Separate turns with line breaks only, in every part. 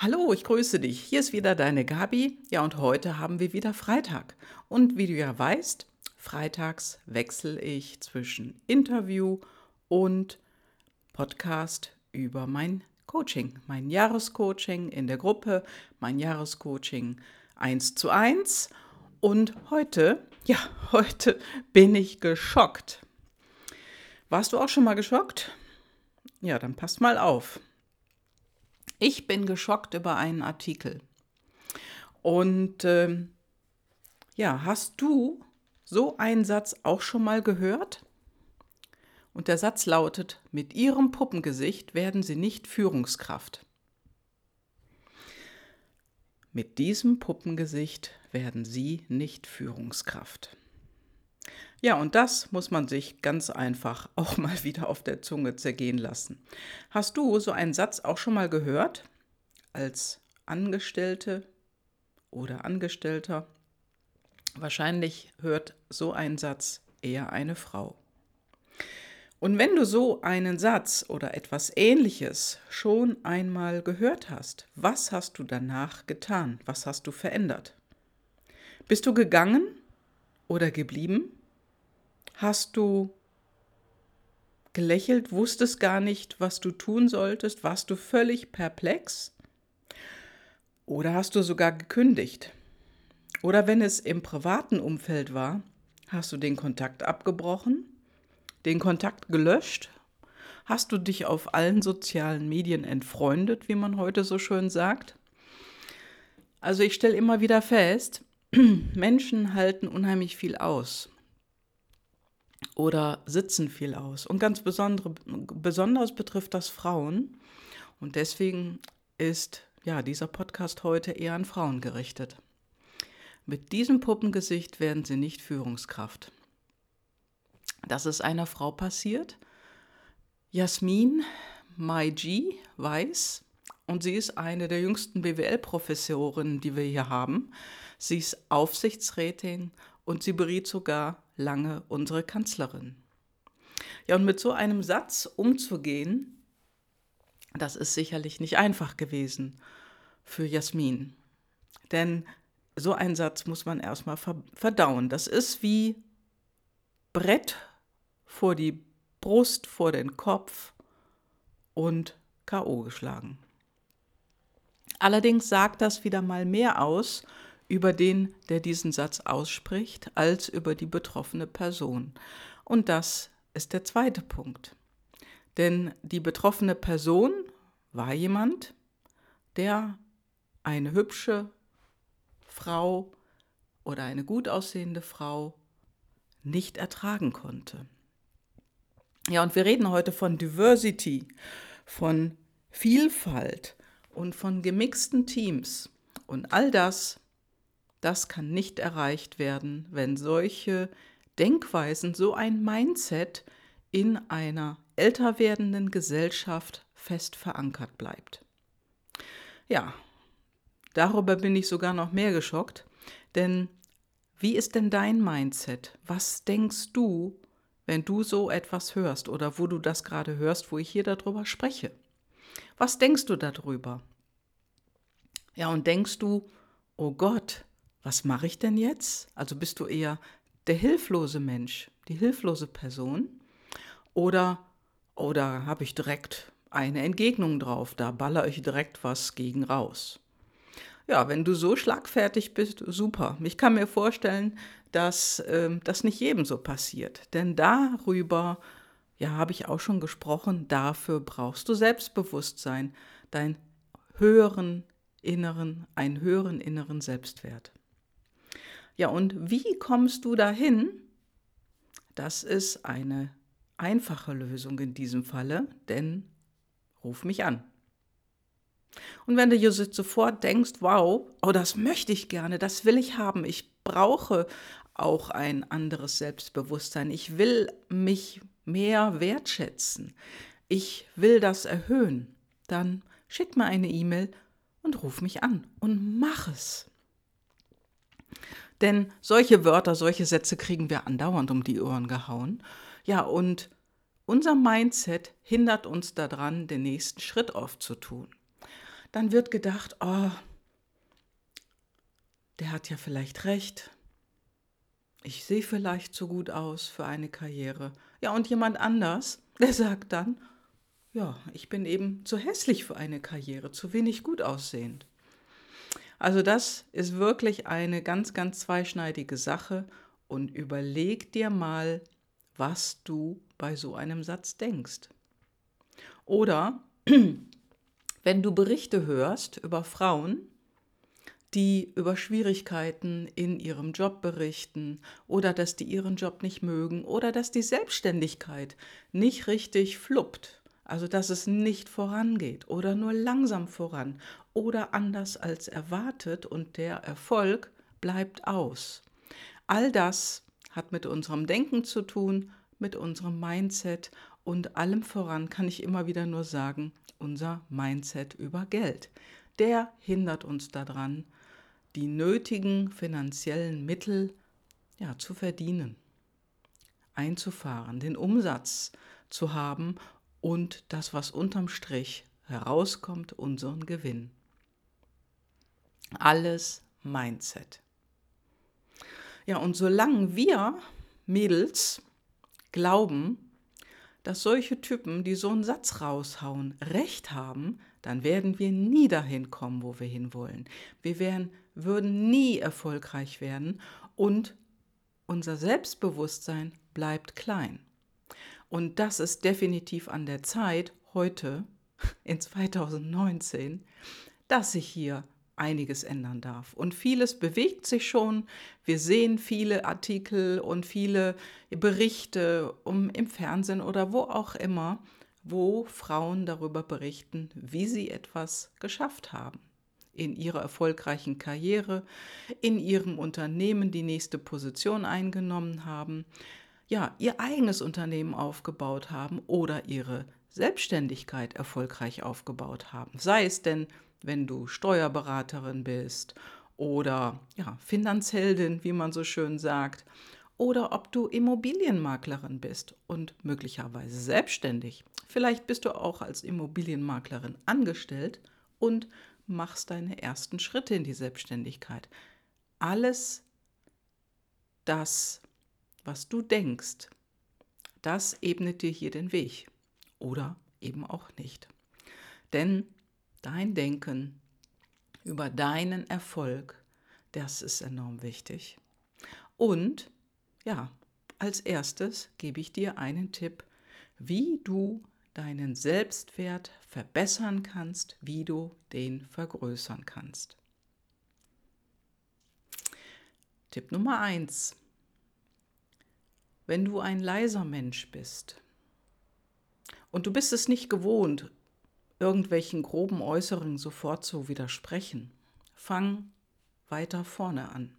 Hallo, ich grüße dich. Hier ist wieder deine Gabi. Ja, und heute haben wir wieder Freitag. Und wie du ja weißt, freitags wechsle ich zwischen Interview und Podcast über mein Coaching, mein Jahrescoaching in der Gruppe, mein Jahrescoaching 1 zu 1. Und heute, ja, heute bin ich geschockt. Warst du auch schon mal geschockt? Ja, dann passt mal auf. Ich bin geschockt über einen Artikel. Und äh, ja, hast du so einen Satz auch schon mal gehört? Und der Satz lautet, mit ihrem Puppengesicht werden sie nicht Führungskraft. Mit diesem Puppengesicht werden sie nicht Führungskraft. Ja, und das muss man sich ganz einfach auch mal wieder auf der Zunge zergehen lassen. Hast du so einen Satz auch schon mal gehört? Als Angestellte oder Angestellter? Wahrscheinlich hört so ein Satz eher eine Frau. Und wenn du so einen Satz oder etwas Ähnliches schon einmal gehört hast, was hast du danach getan? Was hast du verändert? Bist du gegangen oder geblieben? Hast du gelächelt, wusstest gar nicht, was du tun solltest? Warst du völlig perplex? Oder hast du sogar gekündigt? Oder wenn es im privaten Umfeld war, hast du den Kontakt abgebrochen, den Kontakt gelöscht? Hast du dich auf allen sozialen Medien entfreundet, wie man heute so schön sagt? Also ich stelle immer wieder fest, Menschen halten unheimlich viel aus oder sitzen viel aus. Und ganz besondere, besonders betrifft das Frauen. Und deswegen ist ja dieser Podcast heute eher an Frauen gerichtet. Mit diesem Puppengesicht werden sie nicht Führungskraft. Das ist einer Frau passiert. Jasmin Maiji weiß, und sie ist eine der jüngsten BWL-Professorinnen, die wir hier haben. Sie ist Aufsichtsrätin und sie beriet sogar lange unsere Kanzlerin. Ja, und mit so einem Satz umzugehen, das ist sicherlich nicht einfach gewesen für Jasmin. Denn so einen Satz muss man erstmal verdauen. Das ist wie Brett vor die Brust, vor den Kopf und KO geschlagen. Allerdings sagt das wieder mal mehr aus über den, der diesen Satz ausspricht, als über die betroffene Person. Und das ist der zweite Punkt. Denn die betroffene Person war jemand, der eine hübsche Frau oder eine gut aussehende Frau nicht ertragen konnte. Ja, und wir reden heute von Diversity, von Vielfalt und von gemixten Teams. Und all das das kann nicht erreicht werden, wenn solche Denkweisen, so ein Mindset in einer älter werdenden Gesellschaft fest verankert bleibt. Ja, darüber bin ich sogar noch mehr geschockt, denn wie ist denn dein Mindset? Was denkst du, wenn du so etwas hörst oder wo du das gerade hörst, wo ich hier darüber spreche? Was denkst du darüber? Ja, und denkst du, oh Gott, was mache ich denn jetzt? Also bist du eher der hilflose Mensch, die hilflose Person? Oder, oder habe ich direkt eine Entgegnung drauf? Da baller ich direkt was gegen raus. Ja, wenn du so schlagfertig bist, super. Ich kann mir vorstellen, dass äh, das nicht jedem so passiert. Denn darüber, ja, habe ich auch schon gesprochen, dafür brauchst du Selbstbewusstsein, dein höheren inneren, einen höheren inneren Selbstwert. Ja, und wie kommst du dahin? Das ist eine einfache Lösung in diesem Falle, denn ruf mich an. Und wenn du jetzt sofort denkst, wow, oh, das möchte ich gerne, das will ich haben, ich brauche auch ein anderes Selbstbewusstsein, ich will mich mehr wertschätzen, ich will das erhöhen, dann schick mir eine E-Mail und ruf mich an und mach es. Denn solche Wörter, solche Sätze kriegen wir andauernd um die Ohren gehauen. Ja, und unser Mindset hindert uns daran, den nächsten Schritt aufzutun. dann wird gedacht, oh, der hat ja vielleicht recht. Ich sehe vielleicht zu gut aus für eine Karriere. Ja, und jemand anders, der sagt dann, ja, ich bin eben zu hässlich für eine Karriere, zu wenig gut aussehend. Also das ist wirklich eine ganz, ganz zweischneidige Sache und überleg dir mal, was du bei so einem Satz denkst. Oder wenn du Berichte hörst über Frauen, die über Schwierigkeiten in ihrem Job berichten oder dass die ihren Job nicht mögen oder dass die Selbstständigkeit nicht richtig fluppt, also dass es nicht vorangeht oder nur langsam voran oder anders als erwartet und der Erfolg bleibt aus. All das hat mit unserem Denken zu tun, mit unserem Mindset und allem voran kann ich immer wieder nur sagen, unser Mindset über Geld. Der hindert uns daran, die nötigen finanziellen Mittel ja, zu verdienen, einzufahren, den Umsatz zu haben und das, was unterm Strich herauskommt, unseren Gewinn. Alles Mindset. Ja, und solange wir Mädels glauben, dass solche Typen, die so einen Satz raushauen, recht haben, dann werden wir nie dahin kommen, wo wir hinwollen. Wir werden, würden nie erfolgreich werden und unser Selbstbewusstsein bleibt klein. Und das ist definitiv an der Zeit, heute in 2019, dass sich hier einiges ändern darf. Und vieles bewegt sich schon. Wir sehen viele Artikel und viele Berichte um, im Fernsehen oder wo auch immer, wo Frauen darüber berichten, wie sie etwas geschafft haben. In ihrer erfolgreichen Karriere, in ihrem Unternehmen die nächste Position eingenommen haben, ja, ihr eigenes Unternehmen aufgebaut haben oder ihre Selbstständigkeit erfolgreich aufgebaut haben. Sei es denn wenn du Steuerberaterin bist oder ja, Finanzheldin, wie man so schön sagt, oder ob du Immobilienmaklerin bist und möglicherweise selbstständig. Vielleicht bist du auch als Immobilienmaklerin angestellt und machst deine ersten Schritte in die Selbstständigkeit. Alles das, was du denkst, das ebnet dir hier den Weg oder eben auch nicht. Denn dein Denken über deinen Erfolg, das ist enorm wichtig. Und ja, als erstes gebe ich dir einen Tipp, wie du deinen Selbstwert verbessern kannst, wie du den vergrößern kannst. Tipp Nummer 1. Wenn du ein leiser Mensch bist und du bist es nicht gewohnt, irgendwelchen groben Äußerungen sofort zu widersprechen. Fang weiter vorne an.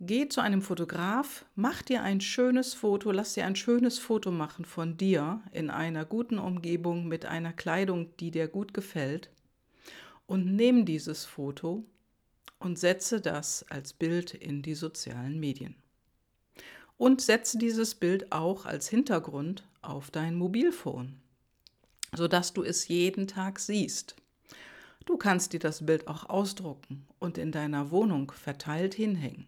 Geh zu einem Fotograf, mach dir ein schönes Foto, lass dir ein schönes Foto machen von dir in einer guten Umgebung mit einer Kleidung, die dir gut gefällt und nimm dieses Foto und setze das als Bild in die sozialen Medien. Und setze dieses Bild auch als Hintergrund auf dein Mobilfon sodass du es jeden Tag siehst. Du kannst dir das Bild auch ausdrucken und in deiner Wohnung verteilt hinhängen.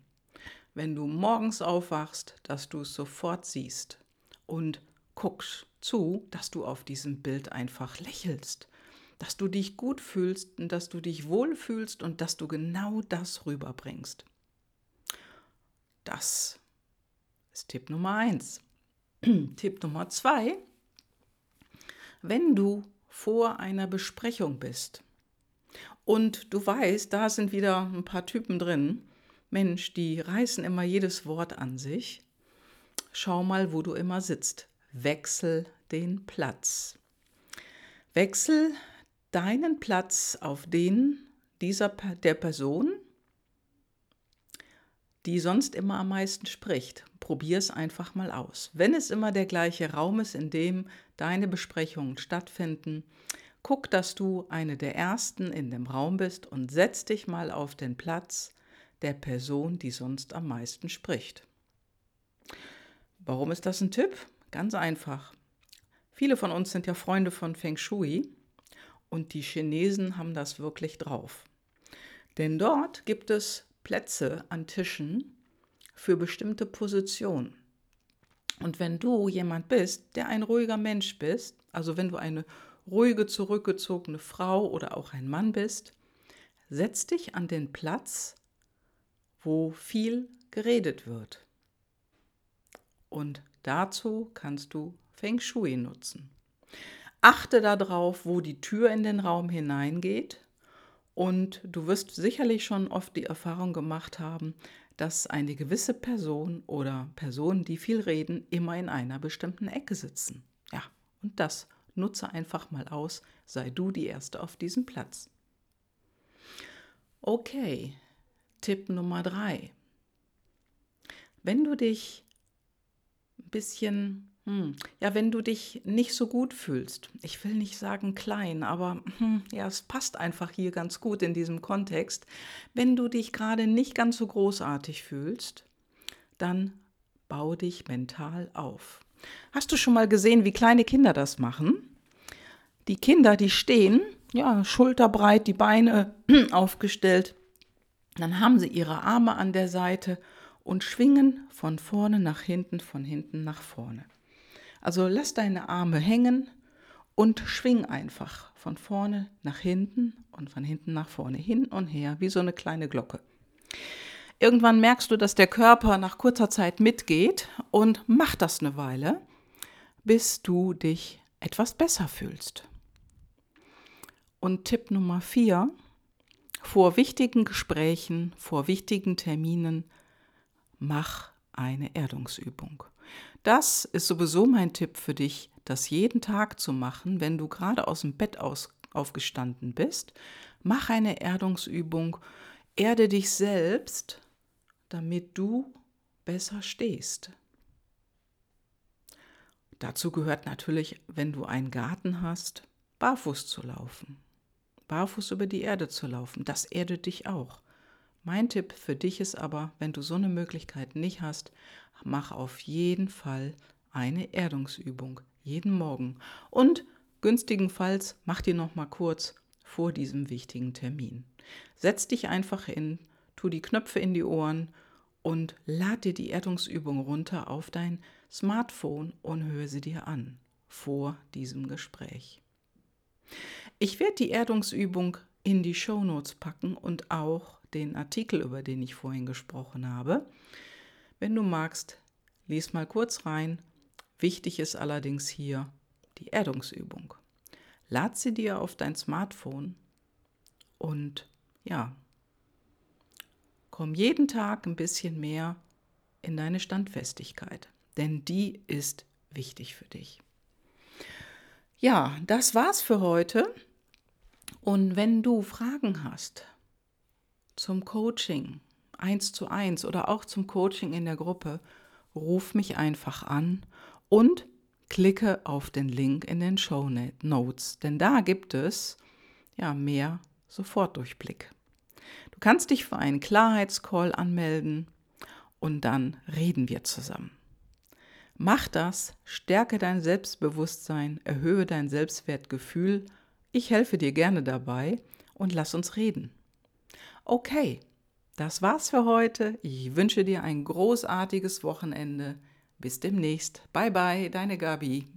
Wenn du morgens aufwachst, dass du es sofort siehst und guckst zu, dass du auf diesem Bild einfach lächelst, dass du dich gut fühlst und dass du dich wohlfühlst und dass du genau das rüberbringst. Das ist Tipp Nummer eins. Tipp Nummer zwei wenn du vor einer Besprechung bist und du weißt, da sind wieder ein paar Typen drin, Mensch, die reißen immer jedes Wort an sich, schau mal, wo du immer sitzt. Wechsel den Platz. Wechsel deinen Platz auf den dieser der Person, die sonst immer am meisten spricht. Probier es einfach mal aus. Wenn es immer der gleiche Raum ist, in dem deine Besprechungen stattfinden, guck, dass du eine der ersten in dem Raum bist und setz dich mal auf den Platz der Person, die sonst am meisten spricht. Warum ist das ein Tipp? Ganz einfach. Viele von uns sind ja Freunde von Feng Shui Und die Chinesen haben das wirklich drauf. Denn dort gibt es Plätze an Tischen für bestimmte Positionen. Und wenn du jemand bist, der ein ruhiger Mensch bist, also wenn du eine ruhige, zurückgezogene Frau oder auch ein Mann bist, setz dich an den Platz, wo viel geredet wird. Und dazu kannst du Feng Shui nutzen. Achte darauf, wo die Tür in den Raum hineingeht. Und du wirst sicherlich schon oft die Erfahrung gemacht haben, dass eine gewisse Person oder Personen, die viel reden, immer in einer bestimmten Ecke sitzen. Ja, und das nutze einfach mal aus, sei du die Erste auf diesem Platz. Okay, Tipp Nummer drei. Wenn du dich ein bisschen, hm, ja, wenn du dich nicht so gut fühlst, ich will nicht sagen klein, aber hm, ja, es passt einfach hier ganz gut in diesem Kontext. Wenn du dich gerade nicht ganz so großartig fühlst, dann bau dich mental auf. Hast du schon mal gesehen, wie kleine Kinder das machen? Die Kinder, die stehen, ja, schulterbreit, die Beine aufgestellt. Dann haben sie ihre Arme an der Seite und schwingen von vorne nach hinten, von hinten nach vorne. Also lass deine Arme hängen und schwing einfach von vorne nach hinten und von hinten nach vorne, hin und her, wie so eine kleine Glocke. Irgendwann merkst du, dass der Körper nach kurzer Zeit mitgeht und mach das eine Weile, bis du dich etwas besser fühlst. Und Tipp Nummer vier, vor wichtigen Gesprächen, vor wichtigen Terminen, mach eine Erdungsübung. Das ist sowieso mein Tipp für dich, das jeden Tag zu machen, wenn du gerade aus dem Bett aus, aufgestanden bist. Mach eine Erdungsübung, erde dich selbst, damit du besser stehst. Dazu gehört natürlich, wenn du einen Garten hast, barfuß zu laufen barfuß über die Erde zu laufen. Das erdet dich auch. Mein Tipp für dich ist aber, wenn du so eine Möglichkeit nicht hast, mach auf jeden Fall eine Erdungsübung jeden Morgen und günstigenfalls mach dir noch mal kurz vor diesem wichtigen Termin. Setz dich einfach hin, tu die Knöpfe in die Ohren und lad dir die Erdungsübung runter auf dein Smartphone und hör sie dir an vor diesem Gespräch. Ich werde die Erdungsübung in die Shownotes packen und auch den Artikel, über den ich vorhin gesprochen habe. Wenn du magst, lies mal kurz rein. Wichtig ist allerdings hier die Erdungsübung. Lad sie dir auf dein Smartphone und ja, komm jeden Tag ein bisschen mehr in deine Standfestigkeit, denn die ist wichtig für dich. Ja, das war's für heute. Und wenn du Fragen hast zum Coaching, eins zu eins oder auch zum Coaching in der Gruppe, ruf mich einfach an und klicke auf den Link in den Show Notes, denn da gibt es ja mehr Sofortdurchblick. Du kannst dich für einen Klarheitscall anmelden und dann reden wir zusammen. Mach das, stärke dein Selbstbewusstsein, erhöhe dein Selbstwertgefühl ich helfe dir gerne dabei und lass uns reden. Okay, das war's für heute. Ich wünsche dir ein großartiges Wochenende. Bis demnächst. Bye bye, deine Gabi.